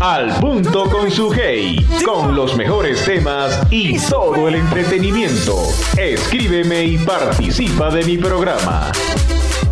Al punto con su hey, con los mejores temas y todo el entretenimiento. Escríbeme y participa de mi programa.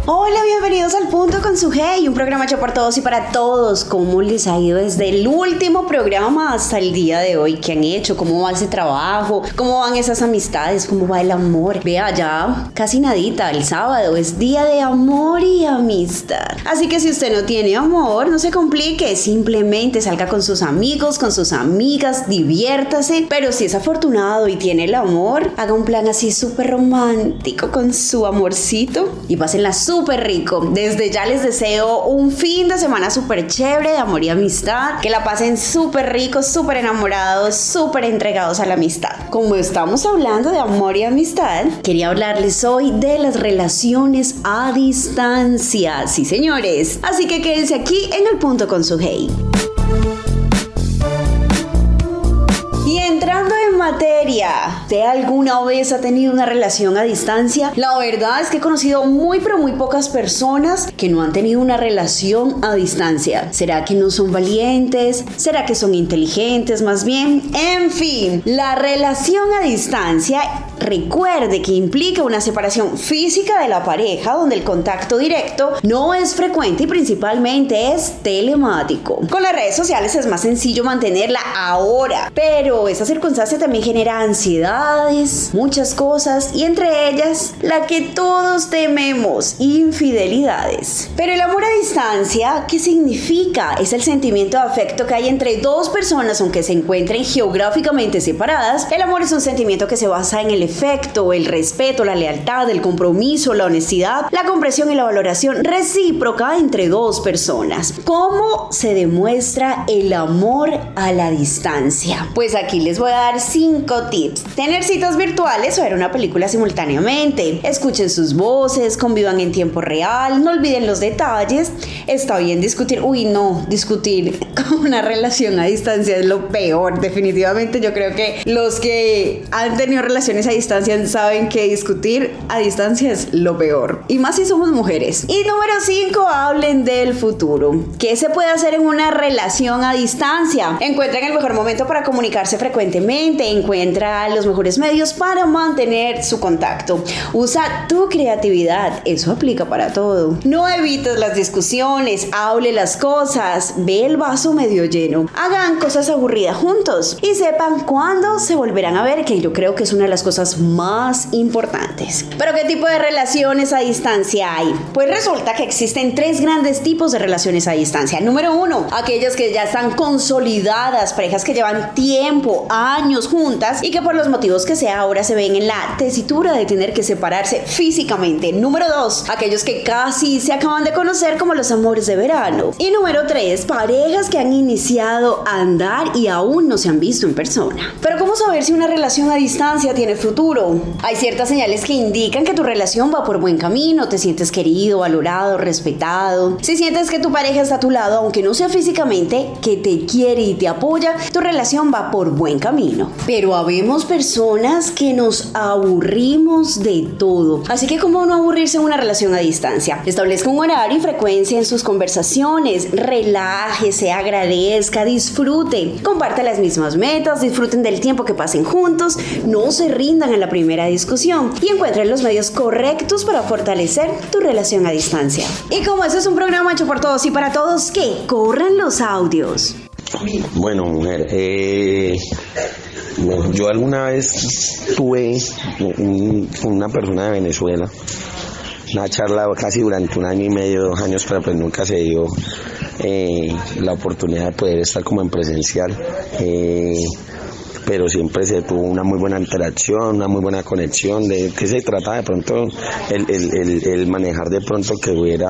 Hola, bienvenidos al Punto con su Hey, un programa hecho por todos y para todos. ¿Cómo les ha ido desde el último programa hasta el día de hoy? ¿Qué han hecho? ¿Cómo va ese trabajo? ¿Cómo van esas amistades? ¿Cómo va el amor? Vea, ya casi nadita, el sábado es día de amor y amistad. Así que si usted no tiene amor, no se complique, simplemente salga con sus amigos, con sus amigas, diviértase. Pero si es afortunado y tiene el amor, haga un plan así súper romántico con su amorcito y pásenla súper rico. Desde ya les deseo un fin de semana súper chévere de amor y amistad. Que la pasen súper ricos, súper enamorados, súper entregados a la amistad. Como estamos hablando de amor y amistad, quería hablarles hoy de las relaciones a distancia. Sí, señores. Así que quédense aquí en el punto con su hey. Materia. ¿Usted alguna vez ha tenido una relación a distancia? La verdad es que he conocido muy pero muy pocas personas que no han tenido una relación a distancia. ¿Será que no son valientes? ¿Será que son inteligentes más bien? En fin, la relación a distancia recuerde que implica una separación física de la pareja donde el contacto directo no es frecuente y principalmente es telemático. Con las redes sociales es más sencillo mantenerla ahora, pero esa circunstancia también genera ansiedades, muchas cosas y entre ellas la que todos tememos, infidelidades. Pero el amor a distancia, ¿qué significa? Es el sentimiento de afecto que hay entre dos personas aunque se encuentren geográficamente separadas. El amor es un sentimiento que se basa en el el respeto, la lealtad, el compromiso, la honestidad, la comprensión y la valoración recíproca entre dos personas. ¿Cómo se demuestra el amor a la distancia? Pues aquí les voy a dar cinco tips. Tener citas virtuales o ver una película simultáneamente. Escuchen sus voces, convivan en tiempo real, no olviden los detalles. Está bien discutir, uy no, discutir con una relación a distancia es lo peor. Definitivamente yo creo que los que han tenido relaciones a distancia saben que discutir a distancia es lo peor. Y más si somos mujeres. Y número 5, hablen del futuro. ¿Qué se puede hacer en una relación a distancia? Encuentren el mejor momento para comunicarse frecuentemente. Encuentra los mejores medios para mantener su contacto. Usa tu creatividad. Eso aplica para todo. No evites las discusiones. Hable las cosas. Ve el vaso medio lleno. Hagan cosas aburridas juntos. Y sepan cuándo se volverán a ver, que yo creo que es una de las cosas más importantes. Pero ¿qué tipo de relaciones a distancia hay? Pues resulta que existen tres grandes tipos de relaciones a distancia. Número uno, aquellas que ya están consolidadas, parejas que llevan tiempo, años juntas y que por los motivos que sea ahora se ven en la tesitura de tener que separarse físicamente. Número dos, aquellos que casi se acaban de conocer como los amores de verano. Y número tres, parejas que han iniciado a andar y aún no se han visto en persona. Pero ¿cómo saber si una relación a distancia tiene futuro? Hay ciertas señales que indican que tu relación va por buen camino, te sientes querido, valorado, respetado. Si sientes que tu pareja está a tu lado, aunque no sea físicamente, que te quiere y te apoya, tu relación va por buen camino. Pero habemos personas que nos aburrimos de todo. Así que ¿cómo no aburrirse en una relación a distancia? Establezca un horario y frecuencia en sus conversaciones, relájese, agradezca, disfrute, comparte las mismas metas, disfruten del tiempo que pasen juntos, no se rindan en la primera discusión y encuentren los medios correctos para fortalecer tu relación a distancia. Y como este es un programa hecho por todos y para todos, que corran los audios. Bueno, mujer, eh, yo alguna vez tuve una persona de Venezuela una charla casi durante un año y medio, dos años, pero pues nunca se dio eh, la oportunidad de poder estar como en presencial. Eh, pero siempre se tuvo una muy buena interacción, una muy buena conexión. ¿De qué se trata de pronto? El, el, el manejar de pronto que hubiera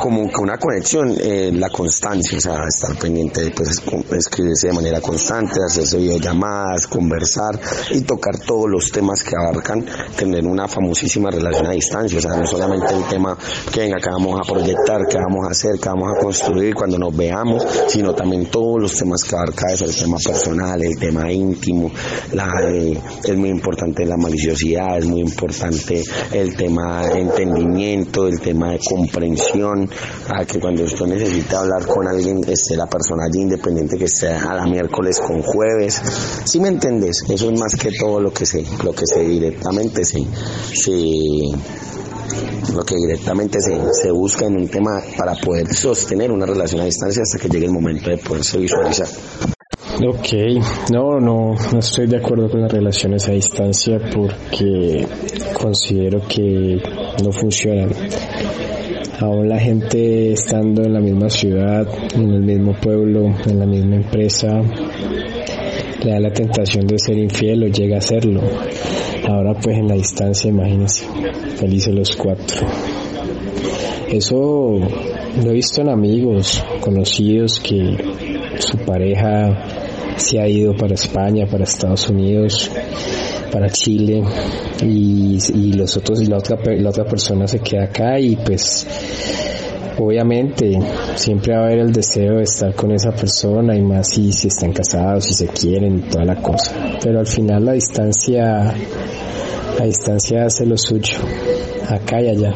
como que una conexión, eh, la constancia, o sea, estar pendiente de pues, escribirse de manera constante, hacerse videollamadas, conversar y tocar todos los temas que abarcan tener una famosísima relación a distancia, o sea, no solamente el tema que venga, que vamos a proyectar, que vamos a hacer, que vamos a construir cuando nos veamos, sino también todos los temas que abarca eso, el tema personal, el tema íntimo, eh, es muy importante la maliciosidad, es muy importante el tema de entendimiento, el tema de comprensión, atención a que cuando usted necesite hablar con alguien esté la persona allí independiente que sea a la miércoles con jueves. Si me entiendes, eso es más que todo lo que sé, lo que sé directamente se, lo que directamente se, se busca en un tema para poder sostener una relación a distancia hasta que llegue el momento de poderse visualizar. Ok, no, no, no estoy de acuerdo con las relaciones a distancia porque considero que no funcionan. Aún la gente estando en la misma ciudad, en el mismo pueblo, en la misma empresa, le da la tentación de ser infiel o llega a serlo. Ahora pues en la distancia, imagínense, felices los cuatro. Eso lo he visto en amigos, conocidos que su pareja se ha ido para España, para Estados Unidos, para Chile y, los otros y la otra, la otra persona se queda acá y pues obviamente siempre va a haber el deseo de estar con esa persona y más si, si están casados, si se quieren, toda la cosa. Pero al final la distancia, la distancia hace lo suyo, acá y allá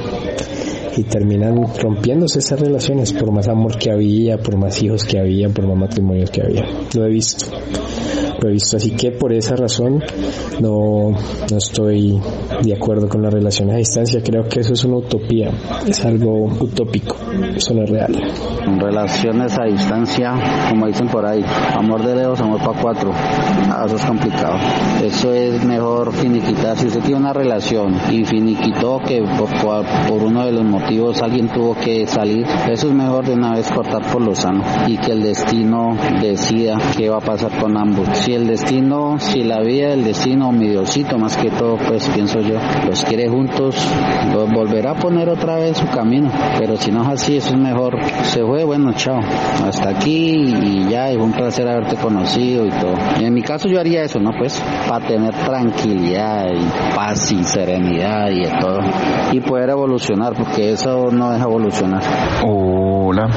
y terminan rompiéndose esas relaciones por más amor que había, por más hijos que había, por más matrimonios que había. Lo he visto. Lo he visto. Así que por esa razón no, no estoy de acuerdo con las relaciones a distancia. Creo que eso es una utopía. Es algo utópico. Eso no es real. Relaciones a distancia, como dicen por ahí, amor de lejos, amor para cuatro. Ah, eso es complicado. Eso es mejor finiquitar. Si usted tiene una relación y finiquitó que por, por uno de los motivos alguien tuvo que salir, eso es mejor de una vez cortar por lo sano y que el destino decida qué va a pasar con ambos. El destino, si la vida del destino, mi Diosito más que todo, pues pienso yo, los quiere juntos, los volverá a poner otra vez su camino. Pero si no es así, eso es mejor. Se fue, bueno, chao. Hasta aquí y ya, es un placer haberte conocido y todo. En mi caso yo haría eso, ¿no? Pues para tener tranquilidad y paz y serenidad y de todo. Y poder evolucionar, porque eso no deja evolucionar. Hola,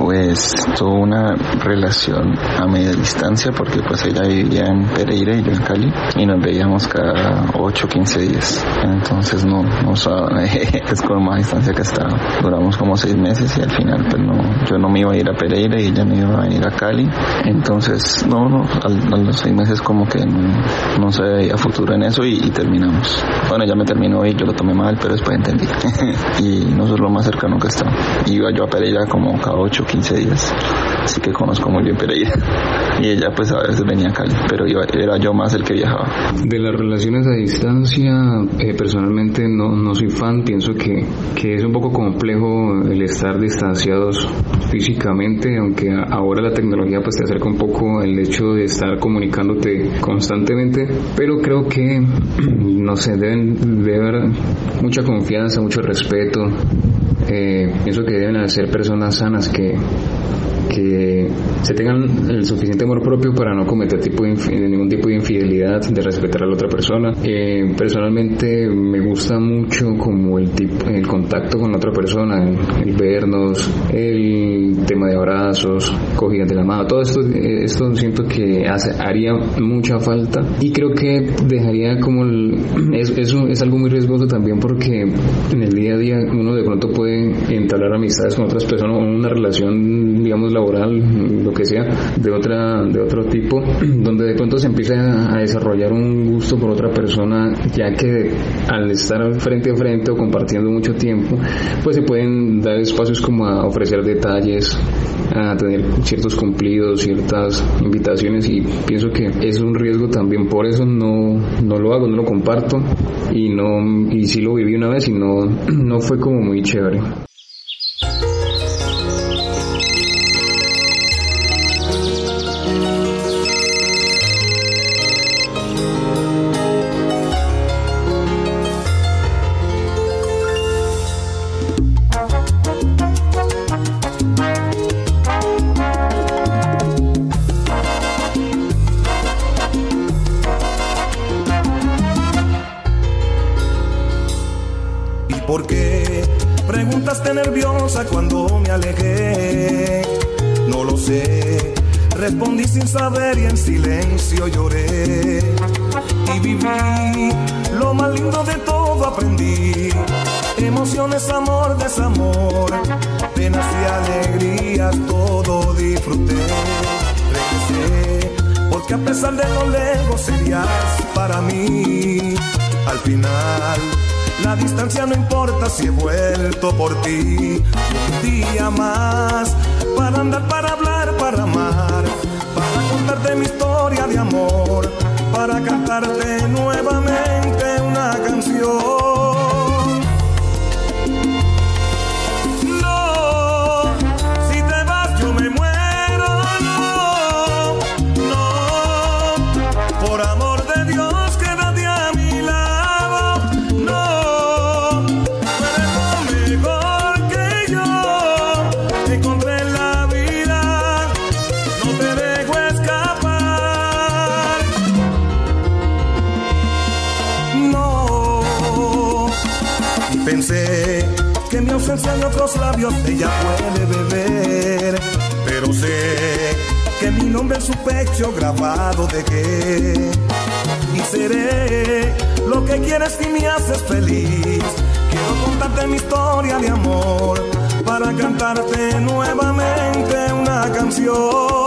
pues tuve una relación a media distancia porque pues ella vivía en Pereira y yo en Cali y nos veíamos cada 8 o 15 días. Entonces no, no es con más distancia que estaba. Duramos como 6 meses y al final pues no, yo no me iba a ir a Pereira y ella me iba a ir a Cali. Entonces no, no, a, los 6 meses como que no, se veía futuro en eso y, terminamos. Bueno, ella me terminó y yo lo tomé mal, pero después entendí. y nosotros lo más cercano que estaba. Iba yo a Pereira como cada 8 o 15 días. Así que conozco muy bien Pereira. Y ella pues a veces venía a Cali, pero era yo más el que viajaba. De las relaciones a distancia, eh, personalmente no, no soy fan, pienso que, que es un poco complejo el estar distanciados físicamente, aunque ahora la tecnología pues te acerca un poco el hecho de estar comunicándote constantemente, pero creo que, no sé, deben de haber mucha confianza, mucho respeto, eh, pienso que deben ser personas sanas que que se tengan el suficiente amor propio para no cometer tipo de ningún tipo de infidelidad, de respetar a la otra persona. Eh, personalmente me gusta mucho como el tipo, el contacto con la otra persona, el, vernos, el tema de abrazos, cogidas de la mano, todo esto, esto siento que hace, haría mucha falta y creo que dejaría como es, eso es algo muy riesgoso también porque en el día a día uno de pronto puede entablar amistades con otras personas o una relación digamos laboral, lo que sea, de otra, de otro tipo, donde de pronto se empieza a desarrollar un gusto por otra persona, ya que al estar frente a frente o compartiendo mucho tiempo, pues se pueden dar espacios como a ofrecer detalles, a tener ciertos cumplidos, ciertas invitaciones y pienso que es un riesgo también, por eso no, no lo hago, no lo comparto y no y sí lo viví una vez y no, no fue como muy chévere. Nerviosa cuando me alejé. No lo sé, respondí sin saber y en silencio lloré. Y viví lo más lindo de todo aprendí. Emociones, amor, desamor, penas y alegrías, todo disfruté. Regresé, porque a pesar de lo lejos serías para mí. Al final, la distancia no importa si he vuelto por ti. Un día más para andar, para hablar, para amar, para contarte mi historia de amor, para cantarte nuevamente su pecho grabado dejé y seré lo que quieres si me haces feliz. Quiero contarte mi historia de amor para cantarte nuevamente una canción.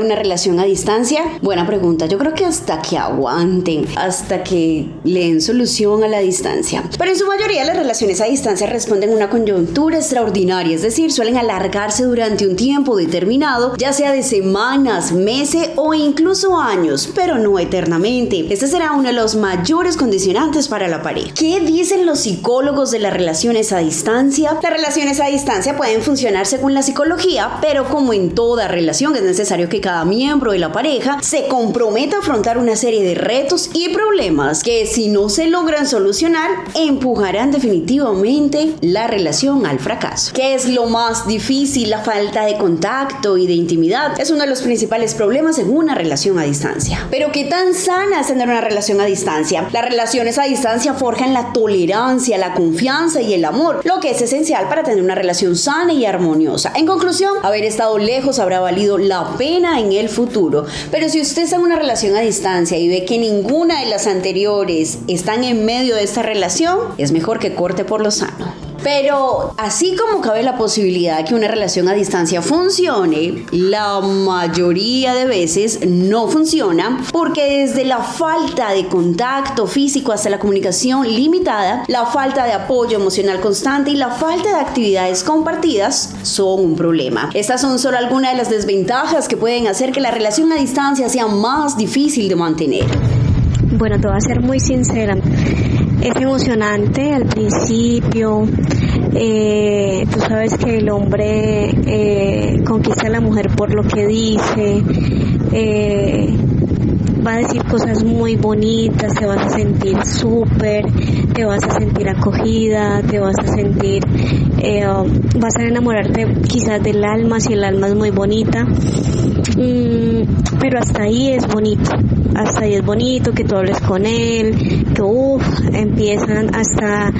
Una relación a distancia? Buena pregunta. Yo creo que hasta que aguanten, hasta que le den solución a la distancia. Pero en su mayoría las relaciones a distancia responden a una coyuntura extraordinaria, es decir, suelen alargarse durante un tiempo determinado, ya sea de semanas, meses o incluso años, pero no eternamente. Este será uno de los mayores condicionantes para la pareja. ¿Qué dicen los psicólogos de las relaciones a distancia? Las relaciones a distancia pueden funcionar según la psicología, pero como en toda relación es necesario que cada miembro de la pareja se comprometa a afrontar una serie de retos y problemas que si no se logran solucionar empujarán definitivamente la relación al fracaso. ¿Qué es lo más difícil? La falta de contacto y de intimidad es uno de los principales problemas en una relación a distancia. Pero ¿qué tan sana es tener una relación a distancia? Las relaciones a distancia forjan la tolerancia, la confianza y el amor, lo que es esencial para tener una relación sana y armoniosa. En conclusión, haber estado lejos habrá valido la pena en el futuro. Pero si usted está en una relación a distancia y ve que ninguna de las anteriores están en medio de esta relación, es mejor que corte por lo sano. Pero así como cabe la posibilidad que una relación a distancia funcione, la mayoría de veces no funciona porque desde la falta de contacto físico hasta la comunicación limitada, la falta de apoyo emocional constante y la falta de actividades compartidas son un problema. Estas son solo algunas de las desventajas que pueden hacer que la relación a distancia sea más difícil de mantener. Bueno, te voy a ser muy sincera. Es emocionante al principio. Eh, tú sabes que el hombre eh, conquista a la mujer por lo que dice. Eh, va a decir cosas muy bonitas, te vas a sentir súper, te vas a sentir acogida, te vas a sentir, vas a enamorarte quizás del alma si el alma es muy bonita, mm, pero hasta ahí es bonito, hasta ahí es bonito que tú hables con él, que uff, empiezan hasta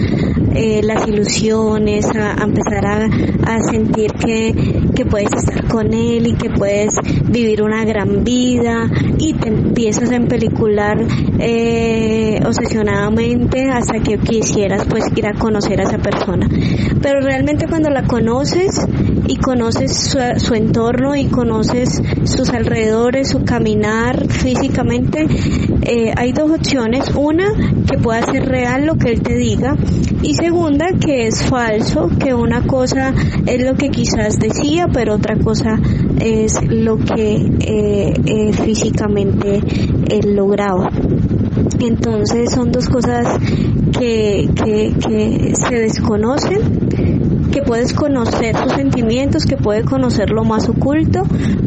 eh, las ilusiones, a, empezar a sentir que, que puedes estar con él y que puedes vivir una gran vida y te empiezas a empelicular eh, obsesionadamente hasta que quisieras pues ir a conocer a esa persona. Pero realmente cuando la conoces y conoces su, entorno y conoces sus alrededores, su caminar físicamente, eh, hay dos opciones. Una, que pueda ser real lo que él te diga y segunda, que es falso, que una cosa es lo que quizás decía, pero otra cosa es lo que eh, físicamente él lograba. Entonces son dos cosas que, se desconocen, que puedes conocer sus sentimientos, que puedes conocer lo más oculto,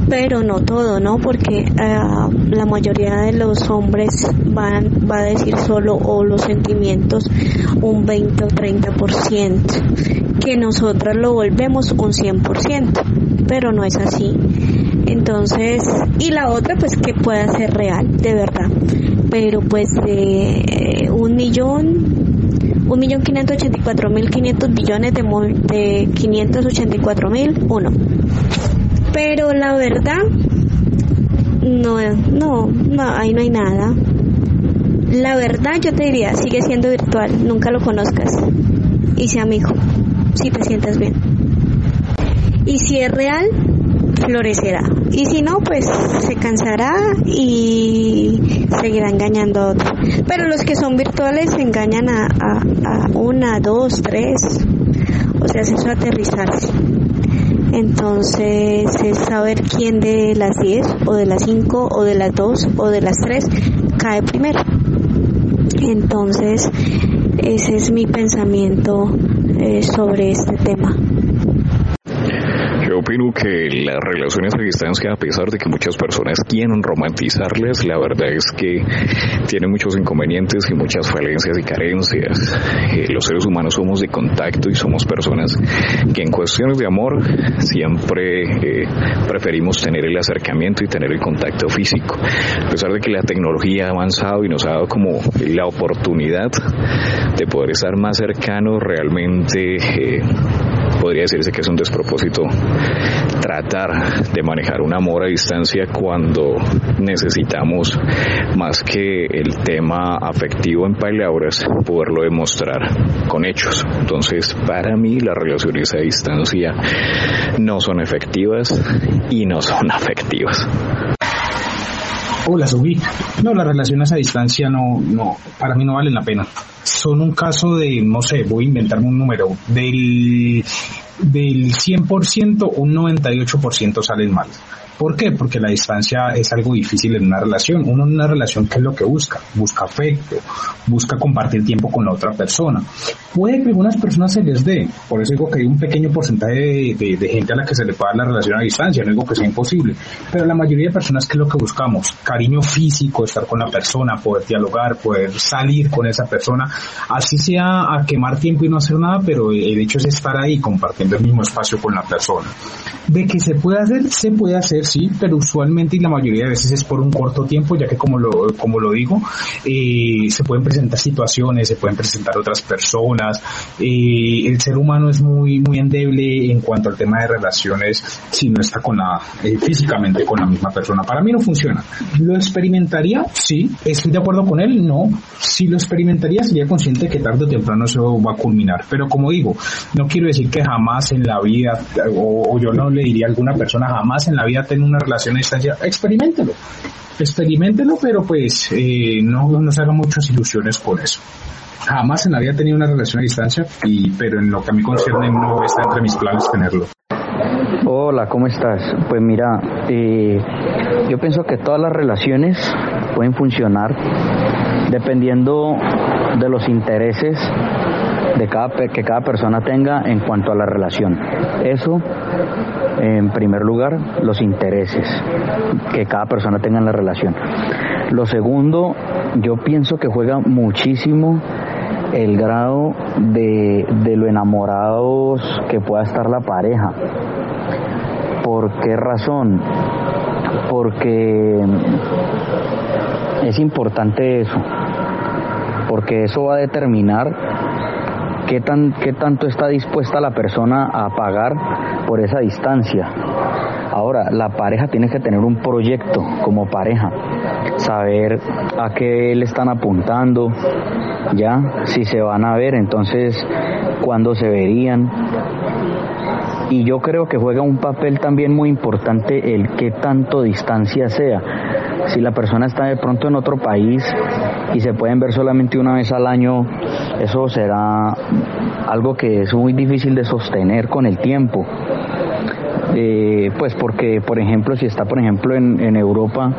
pero no todo, ¿no? Porque uh, la mayoría de los hombres van, va a decir solo o los sentimientos un 20 o 30%, que nosotras lo volvemos un 100%, pero no es así. Entonces, y la otra pues que pueda ser real, de verdad. Pero pues eh, un millón, un millón quinientos ochenta y cuatro mil quinientos billones de, de quinientos ochenta y cuatro mil, uno. Pero la verdad, no, no, no, ahí no hay nada. La verdad yo te diría, sigue siendo virtual, nunca lo conozcas. Y sea amigo, si te sientas bien. Y si es real, florecerá. Y si no, pues se cansará y seguirá engañando a otro. Pero los que son virtuales engañan a, a, a una, dos, tres. O sea, es eso aterrizarse. Entonces es saber quién de las 10 o de las 5 o de las 2 o de las 3 cae primero. Entonces ese es mi pensamiento eh, sobre este tema opino que las relaciones a distancia, a pesar de que muchas personas quieren romantizarlas, la verdad es que tienen muchos inconvenientes y muchas falencias y carencias. Eh, los seres humanos somos de contacto y somos personas que en cuestiones de amor siempre eh, preferimos tener el acercamiento y tener el contacto físico. A pesar de que la tecnología ha avanzado y nos ha dado como la oportunidad de poder estar más cercanos, realmente eh, podría decirse que es un despropósito tratar de manejar un amor a distancia cuando necesitamos más que el tema afectivo en palabras poderlo demostrar con hechos. Entonces, para mí las relaciones a distancia no son efectivas y no son afectivas. Hola, Subí. No, las relaciones a distancia no, no, para mí no valen la pena. son un caso de, no sé, voy a inventarme un número, del, del 100%, un 98% salen mal. ¿Por qué? Porque la distancia es algo difícil en una relación. Uno en una relación, ¿qué es lo que busca? Busca afecto, busca compartir tiempo con la otra persona. Puede que algunas personas se les dé, por eso digo que hay un pequeño porcentaje de, gente a la que se le puede dar la relación a distancia, no digo que sea imposible, pero la mayoría de personas, ¿qué es lo que buscamos? Cariño físico, estar con la persona, poder dialogar, poder salir con esa persona, así sea a quemar tiempo y no hacer nada, pero el hecho es estar ahí compartiendo el mismo espacio con la persona. De que se puede hacer, se puede hacer, sí, pero usualmente y la mayoría de veces es por un corto tiempo, ya que como lo, como lo digo, eh, se pueden presentar situaciones, se pueden presentar otras personas, eh, el ser humano es muy, muy endeble en cuanto al tema de relaciones si no está con la, eh, físicamente con la misma persona. Para mí no funciona. ¿Lo experimentaría? Sí. ¿Estoy de acuerdo con él? No. Si lo experimentaría sería consciente que tarde o temprano eso va a culminar. Pero como digo, no quiero decir que jamás en la vida, o, o yo no le diría a alguna persona jamás en la vida una relación a distancia, experimentelo. Experimentelo, pero pues eh, no, no se hagan muchas ilusiones con eso. Jamás en la vida he tenido una relación a distancia, y, pero en lo que a mí concierne no está entre mis planes tenerlo. Hola, ¿cómo estás? Pues mira, eh, yo pienso que todas las relaciones pueden funcionar dependiendo de los intereses de cada, que cada persona tenga en cuanto a la relación. Eso, en primer lugar, los intereses que cada persona tenga en la relación. Lo segundo, yo pienso que juega muchísimo el grado de, de lo enamorados que pueda estar la pareja. ¿Por qué razón? Porque es importante eso, porque eso va a determinar qué, tan, qué tanto está dispuesta la persona a pagar por esa distancia. Ahora, la pareja tiene que tener un proyecto como pareja, saber a qué le están apuntando, ya, si se van a ver, entonces, cuándo se verían. Y yo creo que juega un papel también muy importante el qué tanto distancia sea. Si la persona está de pronto en otro país y se pueden ver solamente una vez al año, eso será algo que es muy difícil de sostener con el tiempo. Eh, pues porque, por ejemplo, si está, por ejemplo, en, en Europa,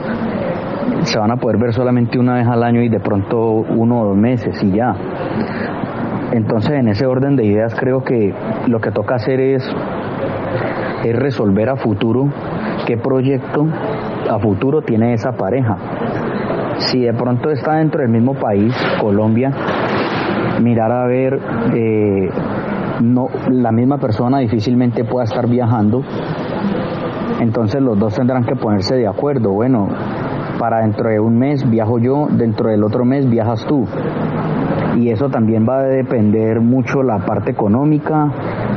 se van a poder ver solamente una vez al año y de pronto uno o dos meses y ya. Entonces, en ese orden de ideas, creo que lo que toca hacer es, es resolver a futuro qué proyecto a futuro tiene esa pareja. Si de pronto está dentro del mismo país, Colombia, mirar a ver, eh, no, la misma persona difícilmente pueda estar viajando, entonces los dos tendrán que ponerse de acuerdo. Bueno, para dentro de un mes viajo yo, dentro del otro mes viajas tú. Y eso también va a depender mucho la parte económica,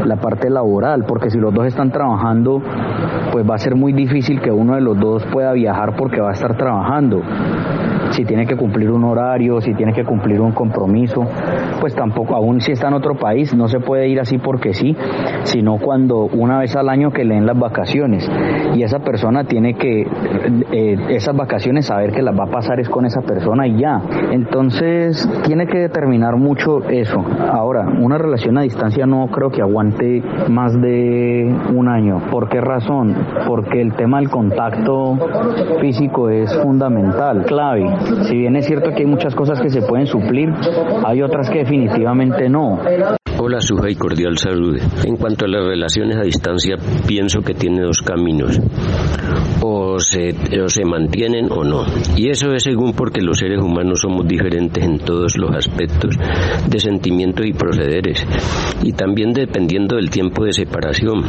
la parte laboral, porque si los dos están trabajando, pues va a ser muy difícil que uno de los dos pueda viajar porque va a estar trabajando si tiene que cumplir un horario, si tiene que cumplir un compromiso, pues tampoco, aún si está en otro país, no se puede ir así porque sí, sino cuando una vez al año que leen las vacaciones y esa persona tiene que, eh, esas vacaciones saber que las va a pasar es con esa persona y ya. Entonces tiene que determinar mucho eso. Ahora, una relación a distancia no creo que aguante más de un año. ¿Por qué razón? Porque el tema del contacto físico es fundamental, clave. Si bien es cierto que hay muchas cosas que se pueden suplir, hay otras que definitivamente no. Hola, Suja y cordial salud. En cuanto a las relaciones a distancia, pienso que tiene dos caminos. O se, o se mantienen o no. Y eso es según porque los seres humanos somos diferentes en todos los aspectos de sentimientos y procederes. Y también dependiendo del tiempo de separación.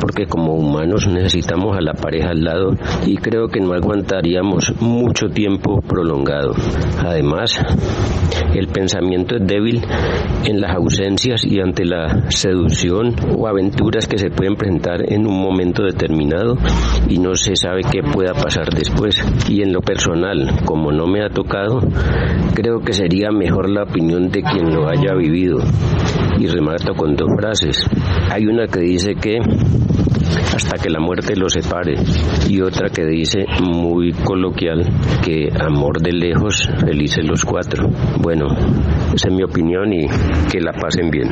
Porque como humanos necesitamos a la pareja al lado y creo que no aguantaríamos mucho tiempo prolongado. Además, el pensamiento es débil en las ausencias y ante la seducción o aventuras que se pueden presentar en un momento determinado y no se sabe qué pueda pasar después. Y en lo personal, como no me ha tocado, creo que sería mejor la opinión de quien lo haya vivido. Y remato con dos frases. Hay una que dice que hasta que la muerte los separe. Y otra que dice muy coloquial que amor de lejos, felices los cuatro. Bueno, esa es mi opinión y que la pasen bien.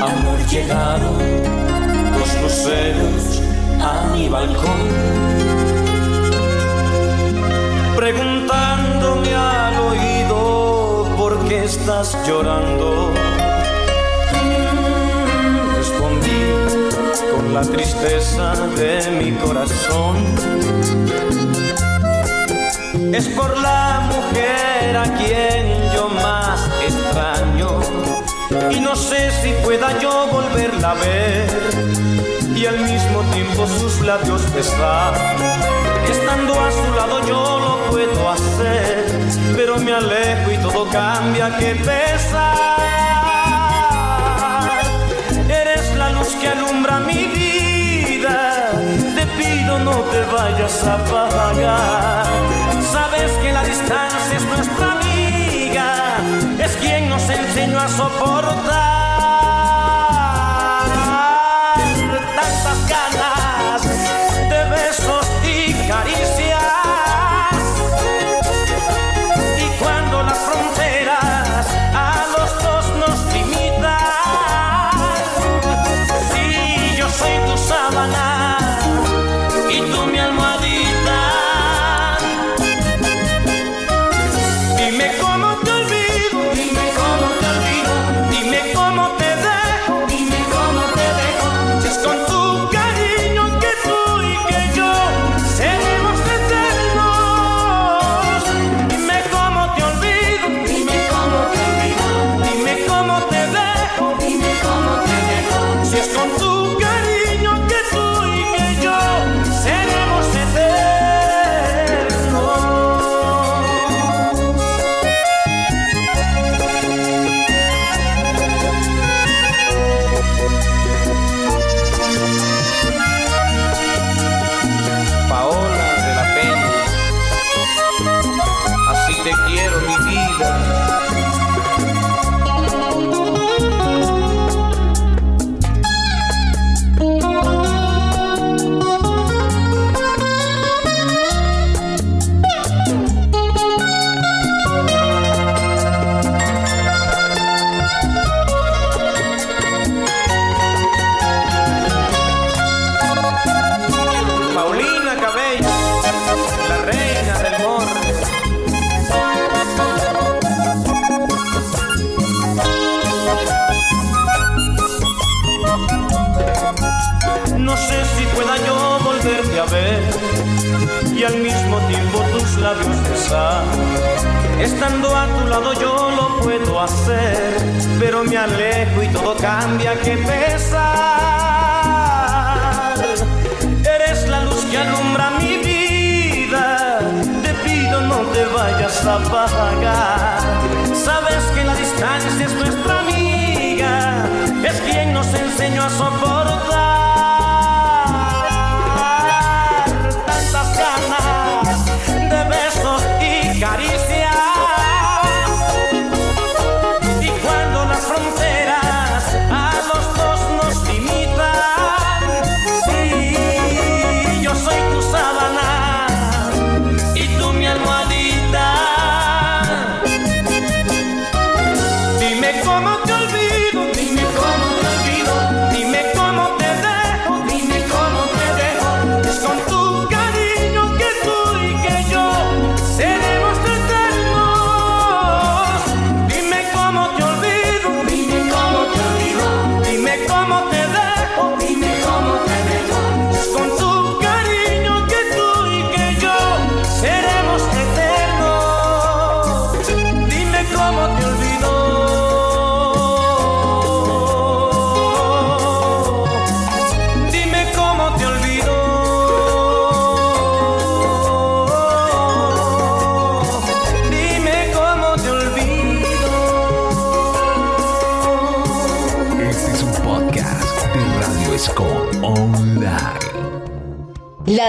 Amor llegaron dos luceros a mi balcón, estás llorando. Respondí con la tristeza de mi corazón. Es por la mujer a quien yo más extraño y no sé si pueda yo volverla a ver y al mismo tiempo sus labios besar. Estando a su lado yo lo puedo hacer, pero me alejo y todo cambia, que pesa. Eres la luz que alumbra mi vida, te pido no te vayas a apagar. Sabes que la distancia es nuestra amiga, es quien nos enseñó a soportar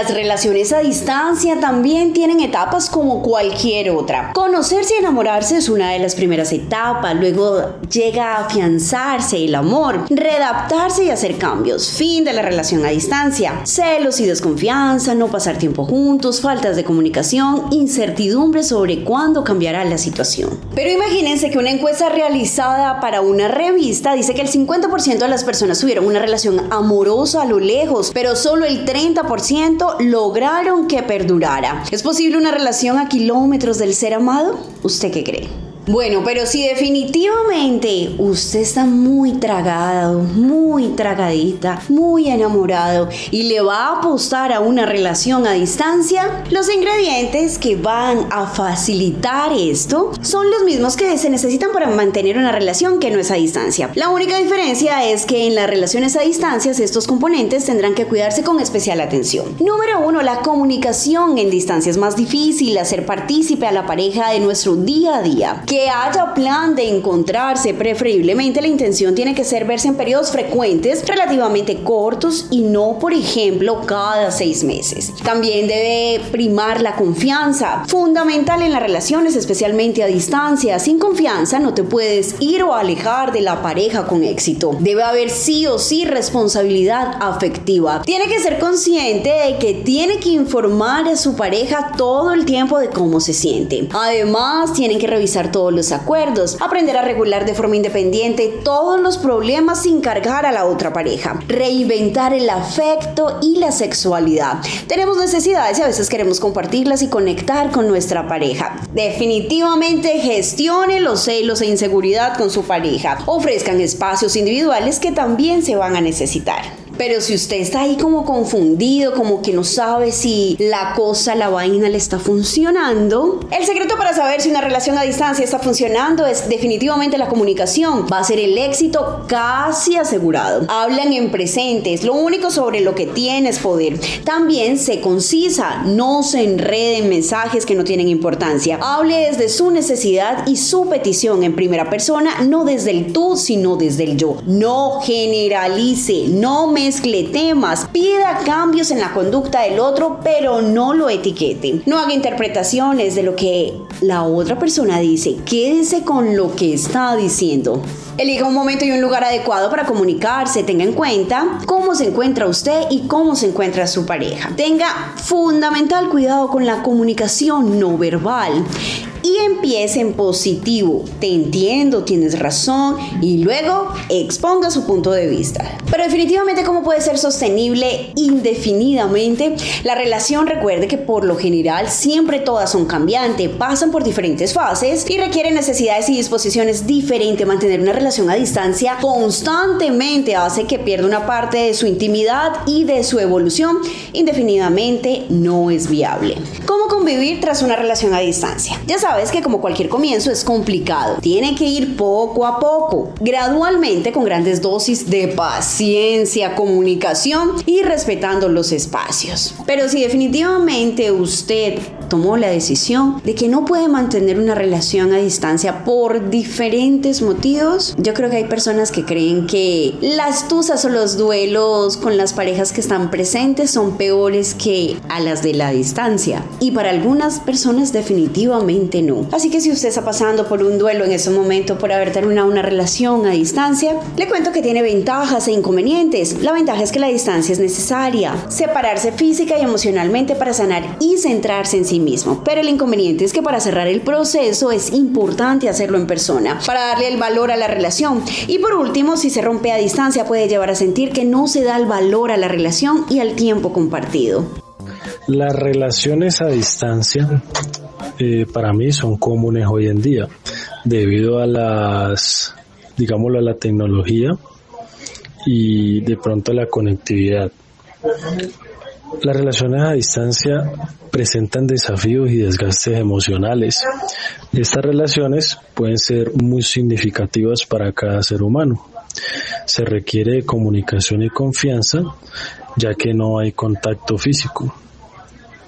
Las relaciones a distancia también tienen etapas como cualquier otra. Conocerse y enamorarse es una de las primeras etapas, luego llega a afianzarse el amor, redaptarse y hacer cambios, fin de la relación a distancia, celos y desconfianza, no pasar tiempo juntos, faltas de comunicación, incertidumbre sobre cuándo cambiará la situación. Pero imagínense que una encuesta realizada para una revista dice que el 50% de las personas tuvieron una relación amorosa a lo lejos, pero solo el 30% lograron que perdurara. ¿Es posible una relación a kilómetros del ser amado? ¿Usted qué cree? Bueno, pero si definitivamente usted está muy tragado, muy tragadita, muy enamorado y le va a apostar a una relación a distancia, los ingredientes que van a facilitar esto son los mismos que se necesitan para mantener una relación que no es a distancia. La única diferencia es que en las relaciones a distancia estos componentes tendrán que cuidarse con especial atención. Número uno, la comunicación en distancia es más difícil, hacer partícipe a la pareja de nuestro día a día haya plan de encontrarse, preferiblemente la intención tiene que ser verse en periodos frecuentes, relativamente cortos y no, por ejemplo, cada seis meses. También debe primar la confianza, fundamental en las relaciones, especialmente a distancia. Sin confianza no te puedes ir o alejar de la pareja con éxito. Debe haber sí o sí responsabilidad afectiva. Tiene que ser consciente de que tiene que informar a su pareja todo el tiempo de cómo se siente. Además, tienen que revisar todo los acuerdos, aprender a regular de forma independiente todos los problemas sin cargar a la otra pareja, reinventar el afecto y la sexualidad. Tenemos necesidades y a veces queremos compartirlas y conectar con nuestra pareja. Definitivamente gestione los celos e inseguridad con su pareja. Ofrezcan espacios individuales que también se van a necesitar. Pero si usted está ahí como confundido, como que no sabe si la cosa, la vaina le está funcionando, el secreto para saber si una relación a distancia está funcionando es definitivamente la comunicación. Va a ser el éxito casi asegurado. Hablan en presentes, lo único sobre lo que tienes poder. También se concisa, no se enrede en mensajes que no tienen importancia. Hable desde su necesidad y su petición en primera persona, no desde el tú, sino desde el yo. No generalice, no me mezcle temas, pida cambios en la conducta del otro, pero no lo etiquete. No haga interpretaciones de lo que la otra persona dice, quédese con lo que está diciendo. Elija un momento y un lugar adecuado para comunicarse. Tenga en cuenta cómo se encuentra usted y cómo se encuentra su pareja. Tenga fundamental cuidado con la comunicación no verbal y empiece en positivo. Te entiendo, tienes razón y luego exponga su punto de vista. Pero definitivamente, ¿cómo puede ser sostenible indefinidamente? La relación, recuerde que por lo general siempre todas son cambiantes, pasan por diferentes fases y requieren necesidades y disposiciones diferentes. Mantener una relación a distancia constantemente hace que pierda una parte de su intimidad y de su evolución. Indefinidamente no es viable. ¿Cómo convivir tras una relación a distancia? Ya sabes que como cualquier comienzo es complicado. Tiene que ir poco a poco, gradualmente con grandes dosis de paciencia, comunicación y respetando los espacios. Pero si definitivamente usted tomó la decisión de que no puede mantener una relación a distancia por diferentes motivos, yo creo que hay personas que creen que las tusas o los duelos con las parejas que están presentes son peores que a las de la distancia. Y para algunas personas definitivamente. Así que si usted está pasando por un duelo en ese momento por haber terminado una relación a distancia, le cuento que tiene ventajas e inconvenientes. La ventaja es que la distancia es necesaria. Separarse física y emocionalmente para sanar y centrarse en sí mismo. Pero el inconveniente es que para cerrar el proceso es importante hacerlo en persona, para darle el valor a la relación. Y por último, si se rompe a distancia puede llevar a sentir que no se da el valor a la relación y al tiempo compartido. Las relaciones a distancia eh, para mí son comunes hoy en día debido a las, digámoslo, a la tecnología y de pronto a la conectividad. Las relaciones a distancia presentan desafíos y desgastes emocionales. Estas relaciones pueden ser muy significativas para cada ser humano. Se requiere de comunicación y confianza ya que no hay contacto físico.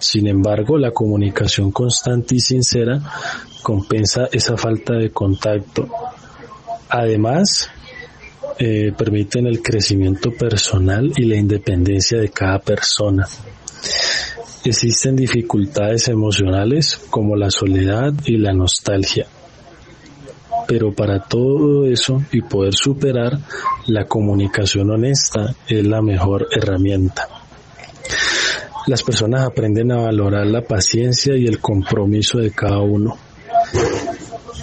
Sin embargo, la comunicación constante y sincera compensa esa falta de contacto. Además, eh, permiten el crecimiento personal y la independencia de cada persona. Existen dificultades emocionales como la soledad y la nostalgia. Pero para todo eso y poder superar, la comunicación honesta es la mejor herramienta. Las personas aprenden a valorar la paciencia y el compromiso de cada uno.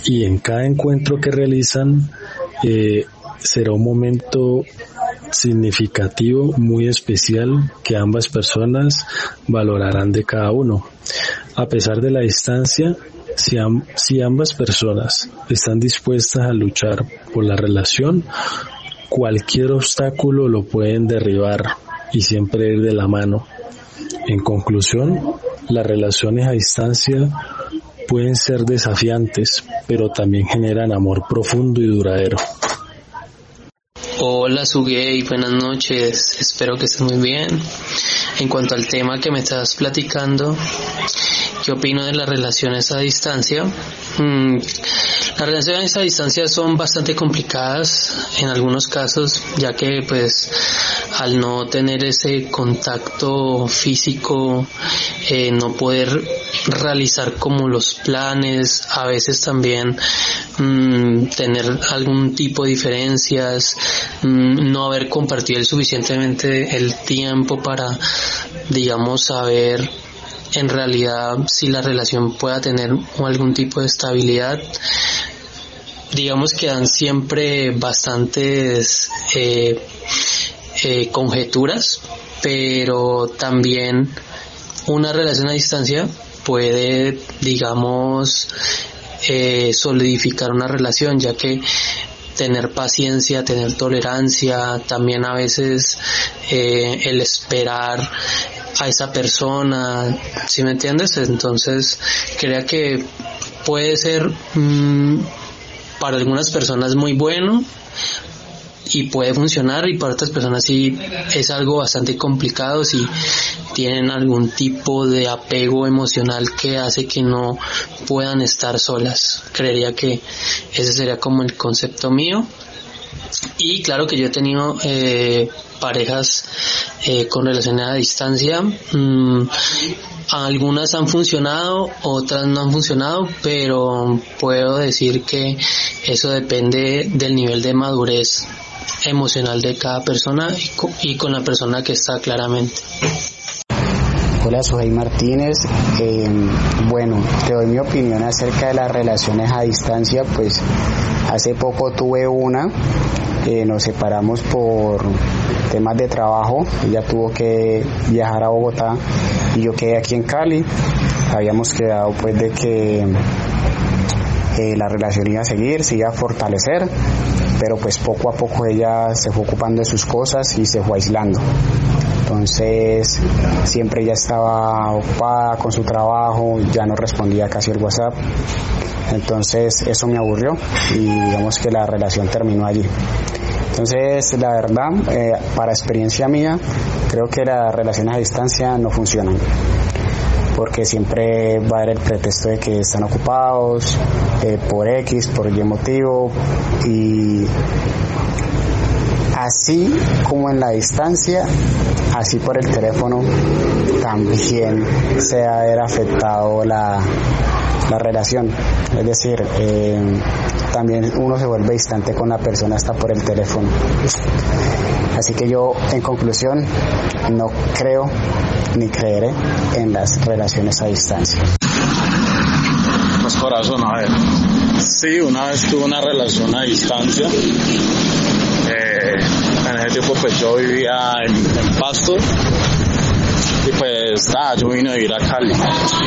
Y en cada encuentro que realizan eh, será un momento significativo, muy especial, que ambas personas valorarán de cada uno. A pesar de la distancia, si, si ambas personas están dispuestas a luchar por la relación, cualquier obstáculo lo pueden derribar y siempre ir de la mano. En conclusión, las relaciones a distancia pueden ser desafiantes, pero también generan amor profundo y duradero. Hola Suguey, buenas noches, espero que estés muy bien. En cuanto al tema que me estás platicando, ¿qué opino de las relaciones a distancia? Mm, las relaciones a distancia son bastante complicadas en algunos casos, ya que pues al no tener ese contacto físico, eh, no poder realizar como los planes, a veces también mm, tener algún tipo de diferencias, mm, no haber compartido el suficientemente el tiempo para, digamos, saber en realidad si la relación pueda tener algún tipo de estabilidad. Digamos que dan siempre bastantes eh, eh, conjeturas, pero también una relación a distancia puede, digamos, eh, solidificar una relación, ya que tener paciencia, tener tolerancia, también a veces eh, el esperar a esa persona, si me entiendes? Entonces, crea que puede ser mm, para algunas personas muy bueno, y puede funcionar y para otras personas sí es algo bastante complicado si tienen algún tipo de apego emocional que hace que no puedan estar solas. Creería que ese sería como el concepto mío. Y claro que yo he tenido eh, parejas eh, con relaciones a distancia. Mm, algunas han funcionado, otras no han funcionado, pero puedo decir que eso depende del nivel de madurez emocional de cada persona y con, la persona que está claramente. Hola, soy Martínez. Em, bueno, te doy mi opinión acerca de las relaciones a distancia. Pues hace poco tuve una, nos separamos por temas de trabajo. Ella tuvo que viajar a Bogotá y yo quedé aquí en Cali. Habíamos quedado pues de que eh, la relación iba a seguir, se iba a fortalecer, pero pues poco a poco ella se fue ocupando de sus cosas y se fue aislando. Entonces siempre ella estaba ocupada con su trabajo, ya no respondía casi el WhatsApp. Entonces eso me aburrió y digamos que la relación terminó allí. Entonces, la verdad, eh, para experiencia mía, creo que las relaciones a distancia no funcionan porque siempre va a haber el pretexto de que están ocupados eh, por X, por Y motivo y así como en la distancia, así por el teléfono también se ha ver afectado la, la relación. Es decir, eh, también uno se vuelve distante con la persona hasta por el teléfono. Así que yo, en conclusión, no creo ni creeré en las relaciones a distancia. Pues corazón, a ver. Sí, una vez tuve una relación a distancia. Eh, en ese tiempo pues yo vivía en, en Pasto y pues nada, yo vine a vivir a Cali.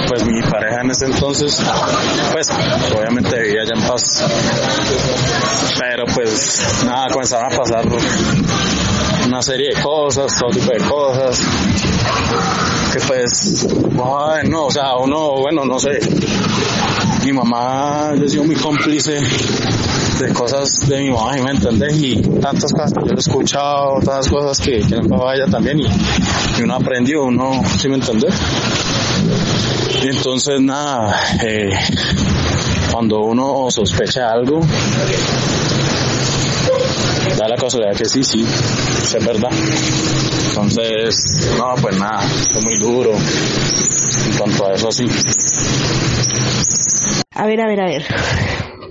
Pues mi pareja en ese entonces, pues obviamente vivía allá en Paz. Pero pues nada, comenzaron a pasar una serie de cosas, todo tipo de cosas. Que pues, bueno, o sea, uno, bueno, no sé. Mi mamá, yo he sido muy cómplice de cosas de mi mamá, ¿me entendés? Y tantas cosas que yo he escuchado, tantas cosas que, que me ella también y, y, uno aprendió, uno, ¿sí me entendés? Y entonces nada, eh, cuando uno sospecha algo, da la casualidad que sí, sí, es verdad. Entonces, no, pues nada, es muy duro en cuanto a eso así. A ver, a ver, a ver.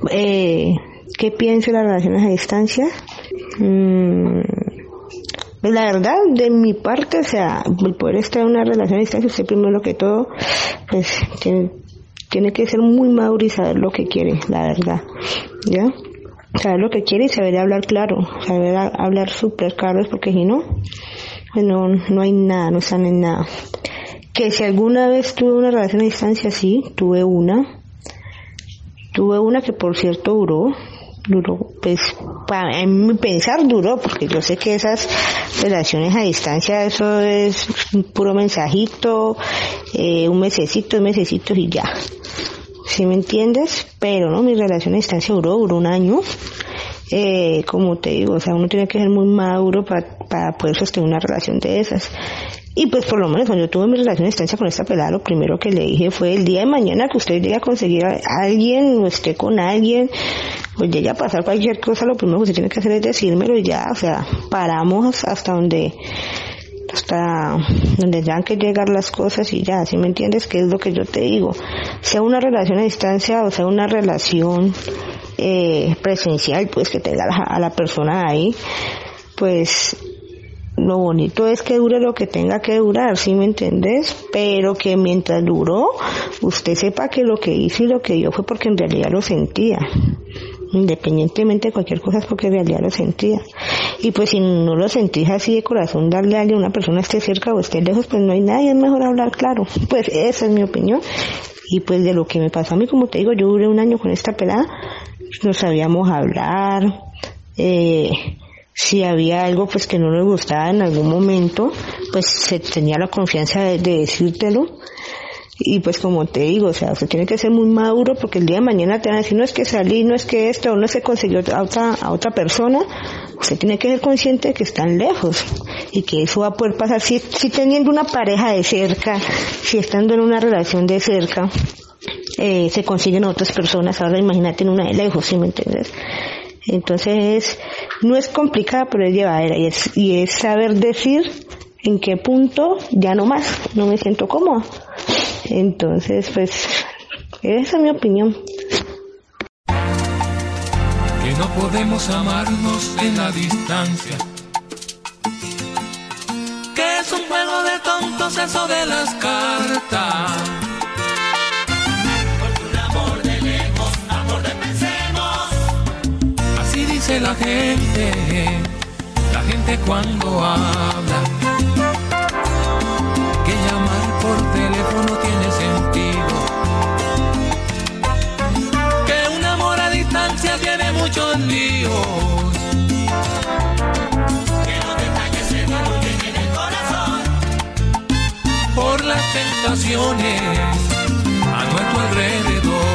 Eh, ¿Qué pienso de las relaciones a distancia? Mm, la verdad, de mi parte, o sea, el poder estar en una relación a distancia, usted primero que todo, pues tiene, tiene que ser muy maduro y saber lo que quiere, la verdad. ¿Ya? Saber lo que quiere y saber hablar claro, saber hablar súper claro, porque si no, no, no hay nada, no están en nada. Que si alguna vez tuve una relación a distancia, sí, tuve una. Tuve una que por cierto duró, duró, pues, para mi pensar duró, porque yo sé que esas relaciones a distancia, eso es un puro mensajito, eh, un mesecito, un mesecito y ya. ¿Sí me entiendes? Pero no, mi relación a distancia duró, duró un año. Eh, como te digo, o sea, uno tiene que ser muy maduro para, para poder sostener una relación de esas. Y pues por lo menos cuando yo tuve mi relación a distancia con esta pelada, lo primero que le dije fue el día de mañana que usted llegue a conseguir a alguien o esté con alguien, pues llegue a pasar cualquier cosa, lo primero que usted tiene que hacer es decírmelo y ya, o sea, paramos hasta donde hasta donde tengan que llegar las cosas y ya, si me entiendes qué es lo que yo te digo, sea una relación a distancia o sea una relación eh, presencial, pues que tenga a la persona ahí, pues lo bonito es que dure lo que tenga que durar, ¿sí me entendés? Pero que mientras duró, usted sepa que lo que hizo y lo que dio fue porque en realidad lo sentía. Independientemente de cualquier cosa es porque en realidad lo sentía. Y pues si no lo sentís así de corazón, darle a alguien, una persona esté cerca o esté lejos, pues no hay nadie, es mejor hablar claro. Pues esa es mi opinión. Y pues de lo que me pasó a mí, como te digo, yo duré un año con esta pelada, no sabíamos hablar, eh, si había algo pues que no le gustaba en algún momento, pues se tenía la confianza de, decírtelo. Y pues como te digo, o sea, usted tiene que ser muy maduro porque el día de mañana te van a decir, no es que salí, no es que esto, no se consiguió a otra, a otra persona. Usted tiene que ser consciente de que están lejos y que eso va a poder pasar si, si teniendo una pareja de cerca, si estando en una relación de cerca, eh, se consiguen otras personas. Ahora imagínate en una de lejos, ¿sí me entiendes? Entonces, no es complicada, pero es llevadera y es, y es saber decir en qué punto ya no más, no me siento cómoda. Entonces, pues, esa es mi opinión. Que no podemos amarnos en la distancia. Que es un juego de tontos eso de las cartas la gente, la gente cuando habla, a nuestro alrededor.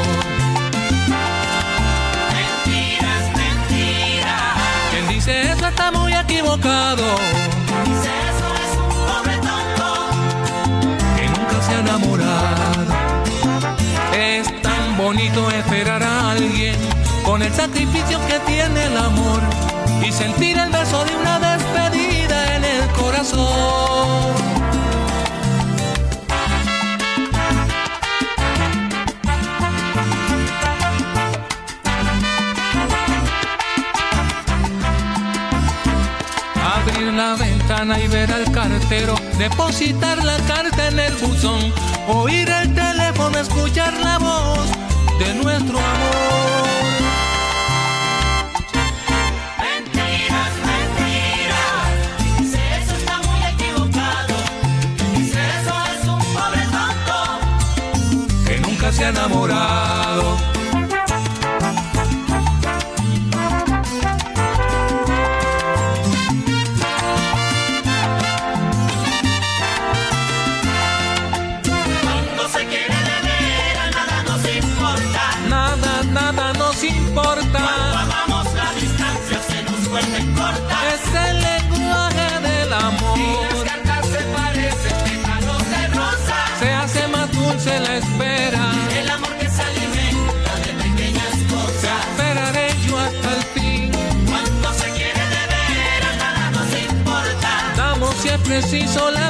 eso está muy equivocado. Dice eso es un pobre tonto que nunca se ha enamorado. Es tan bonito esperar a alguien con el sacrificio que tiene el amor y sentir el beso de una despedida en el corazón. Ventana y ver al cartero depositar la carta en el buzón, oír el teléfono, escuchar la voz de nuestro amor. Mentiras, mentiras, dice preciso la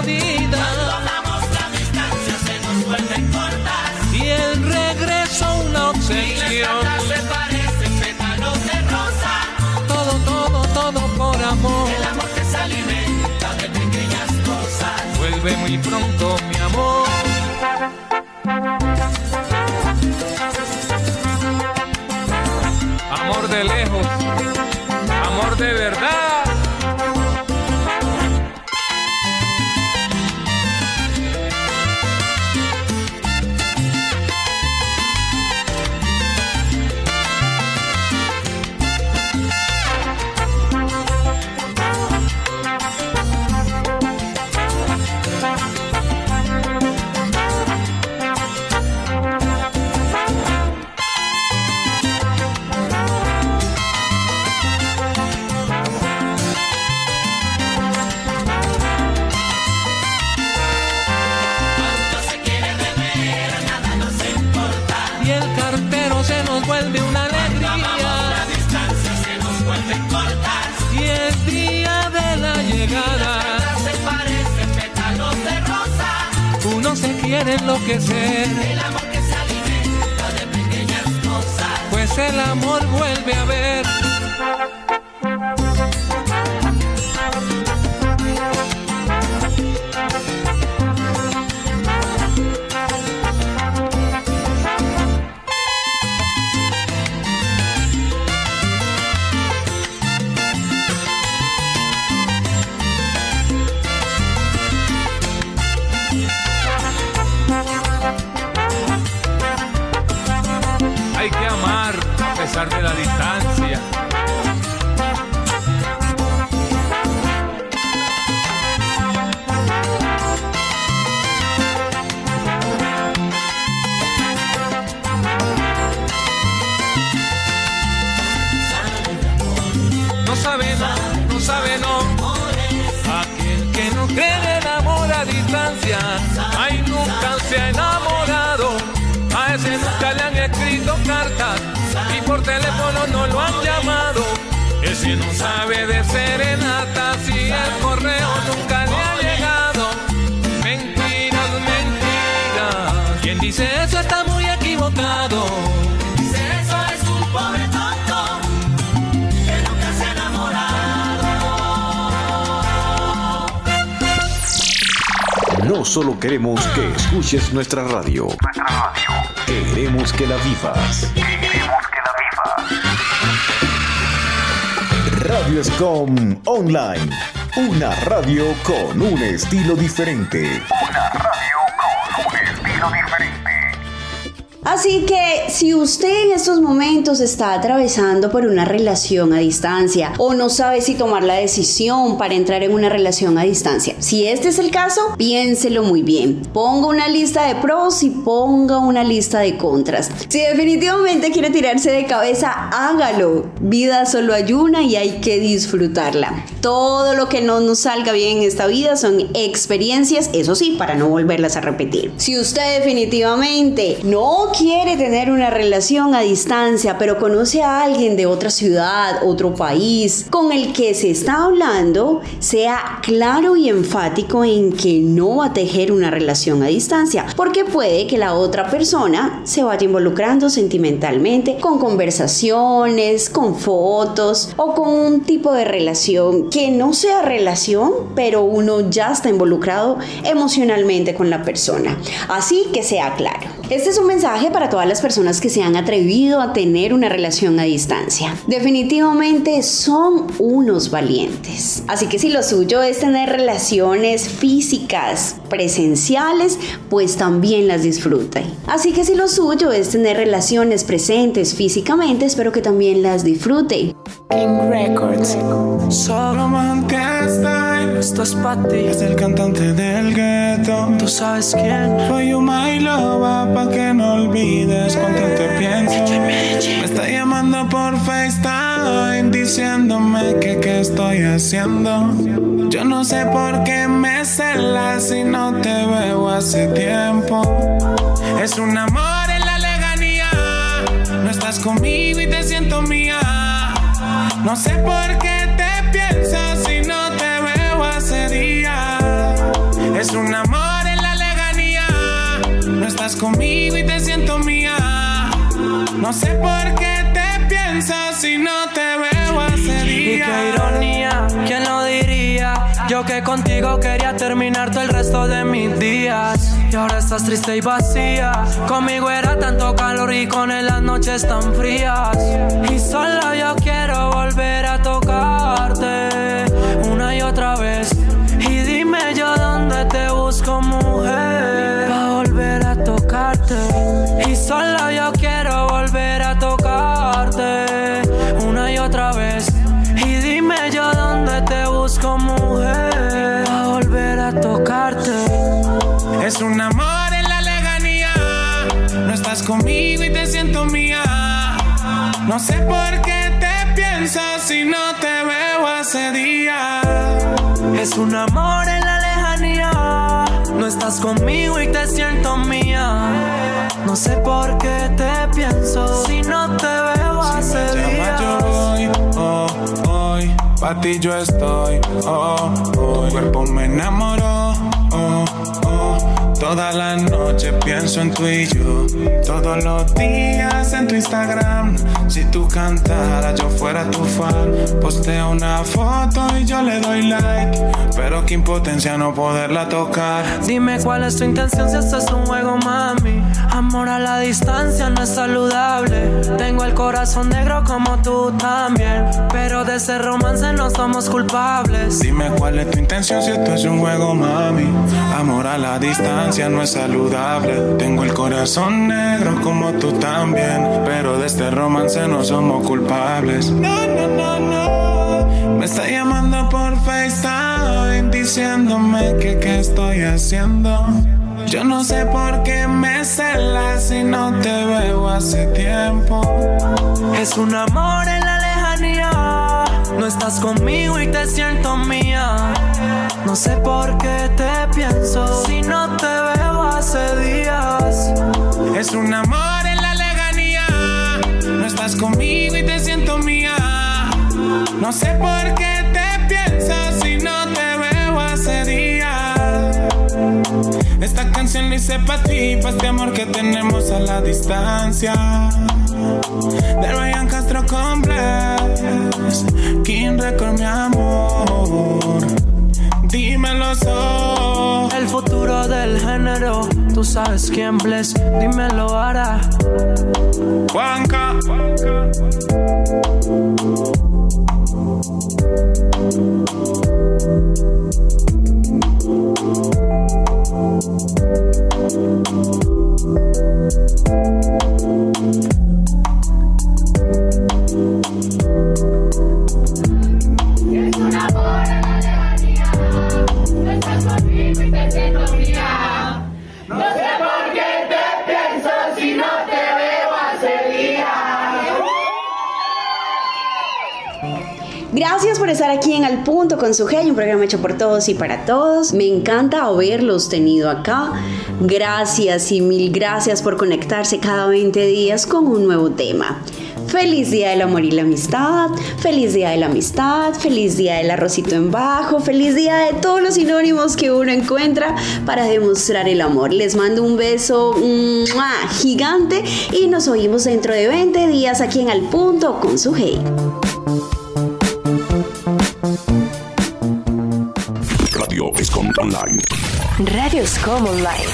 enloquecer. El amor que se alimenta de pequeñas cosas. Pues el amor vuelve a ver. Equivocado. Dice eso es un pobre tonto que nunca se ha enamorado. No solo queremos que escuches nuestra radio. Queremos que la vivas. Radio Escom Online. Una radio con un estilo diferente. Así que si usted en estos momentos está atravesando por una relación a distancia o no sabe si tomar la decisión para entrar en una relación a distancia, si este es el caso, piénselo muy bien. Ponga una lista de pros y ponga una lista de contras. Si definitivamente quiere tirarse de cabeza, hágalo. Vida solo hay una y hay que disfrutarla. Todo lo que no nos salga bien en esta vida son experiencias, eso sí, para no volverlas a repetir. Si usted definitivamente no quiere tener una relación a distancia, pero conoce a alguien de otra ciudad, otro país, con el que se está hablando, sea claro y enfático en que no va a tejer una relación a distancia, porque puede que la otra persona se vaya involucrando sentimentalmente con conversaciones, con fotos o con un tipo de relación que no sea relación, pero uno ya está involucrado emocionalmente con la persona. Así que sea claro. Este es un mensaje para todas las personas que se han atrevido a tener una relación a distancia. Definitivamente son unos valientes. Así que si lo suyo es tener relaciones físicas, presenciales, pues también las disfruten. Así que si lo suyo es tener relaciones presentes físicamente, espero que también las disfrute. King Records. Solo. Esto es para ti. Es el cantante del gueto. Tú sabes quién. Soy you my lover, pa' que no olvides cuánto te pienso. Me está llamando por FaceTime, diciéndome que qué estoy haciendo. Yo no sé por qué me celas si no te veo hace tiempo. Es un amor en la lejanía. No estás conmigo y te siento mía. No sé por qué te pienso si hace días. Es un amor en la lejanía. No estás conmigo y te siento mía. No sé por qué te pienso si no te veo Y día. qué ironía, ¿quién lo diría? Yo que contigo quería terminar todo el resto de mis días. Y ahora estás triste y vacía. Conmigo era tanto calor y con él las noches tan frías. Y solo yo quiero volver a tocarte No sé por qué te pienso si no te veo hace día. Es un amor en la lejanía. No estás conmigo y te siento mía. No sé por qué te pienso si no te veo hace Llama, yo días. voy, oh, hoy, pa' ti yo estoy, oh, oh, tu cuerpo me enamoró, oh, toda la noche pienso en tú y yo, todos los días en tu Instagram, si tú cantaras yo fuera tu fan, posteo una foto y yo le doy like, pero qué impotencia no poderla tocar. Dime cuál es tu intención si esto es un juego, mami. Amor a la distancia no es saludable. Tengo el corazón negro como tú también. Pero de ese romance no somos culpables. Dime cuál es tu intención si esto es un juego, mami. Amor a la distancia no es saludable. Tengo el corazón negro como tú también. Pero de este romance no somos culpables. No, no, no, no. Me está llamando por FaceTime diciéndome que qué estoy haciendo. Yo no sé por qué me celas si no te veo hace tiempo. Es un amor en la lejanía. No estás conmigo y te siento mía. No sé por qué te pienso si no te veo hace días. Es un amor en la lejanía. No estás conmigo y te siento mía. No sé por qué te pienso si no te veo hace días. Esta canción la hice pa' ti, pa' este amor que tenemos a la distancia. De Ryan Castro Complex, King Record, mi amor. El futuro del género, tú sabes quién bless, dímelo ahora. Juanca. Es Gracias por estar aquí en Al Punto con su Hey, un programa hecho por todos y para todos. Me encanta haberlos tenido acá. Gracias y mil gracias por conectarse cada 20 días con un nuevo tema. Feliz Día del Amor y la Amistad, feliz Día de la Amistad, feliz Día del Arrocito en Bajo, feliz Día de todos los sinónimos que uno encuentra para demostrar el amor. Les mando un beso gigante y nos oímos dentro de 20 días aquí en Al Punto con su Hey. Online. Radioscom Online.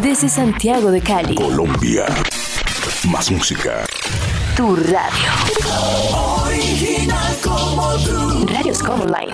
Desde Santiago de Cali. Colombia. Más música. Tu radio. Original como tú. Radioscom Online.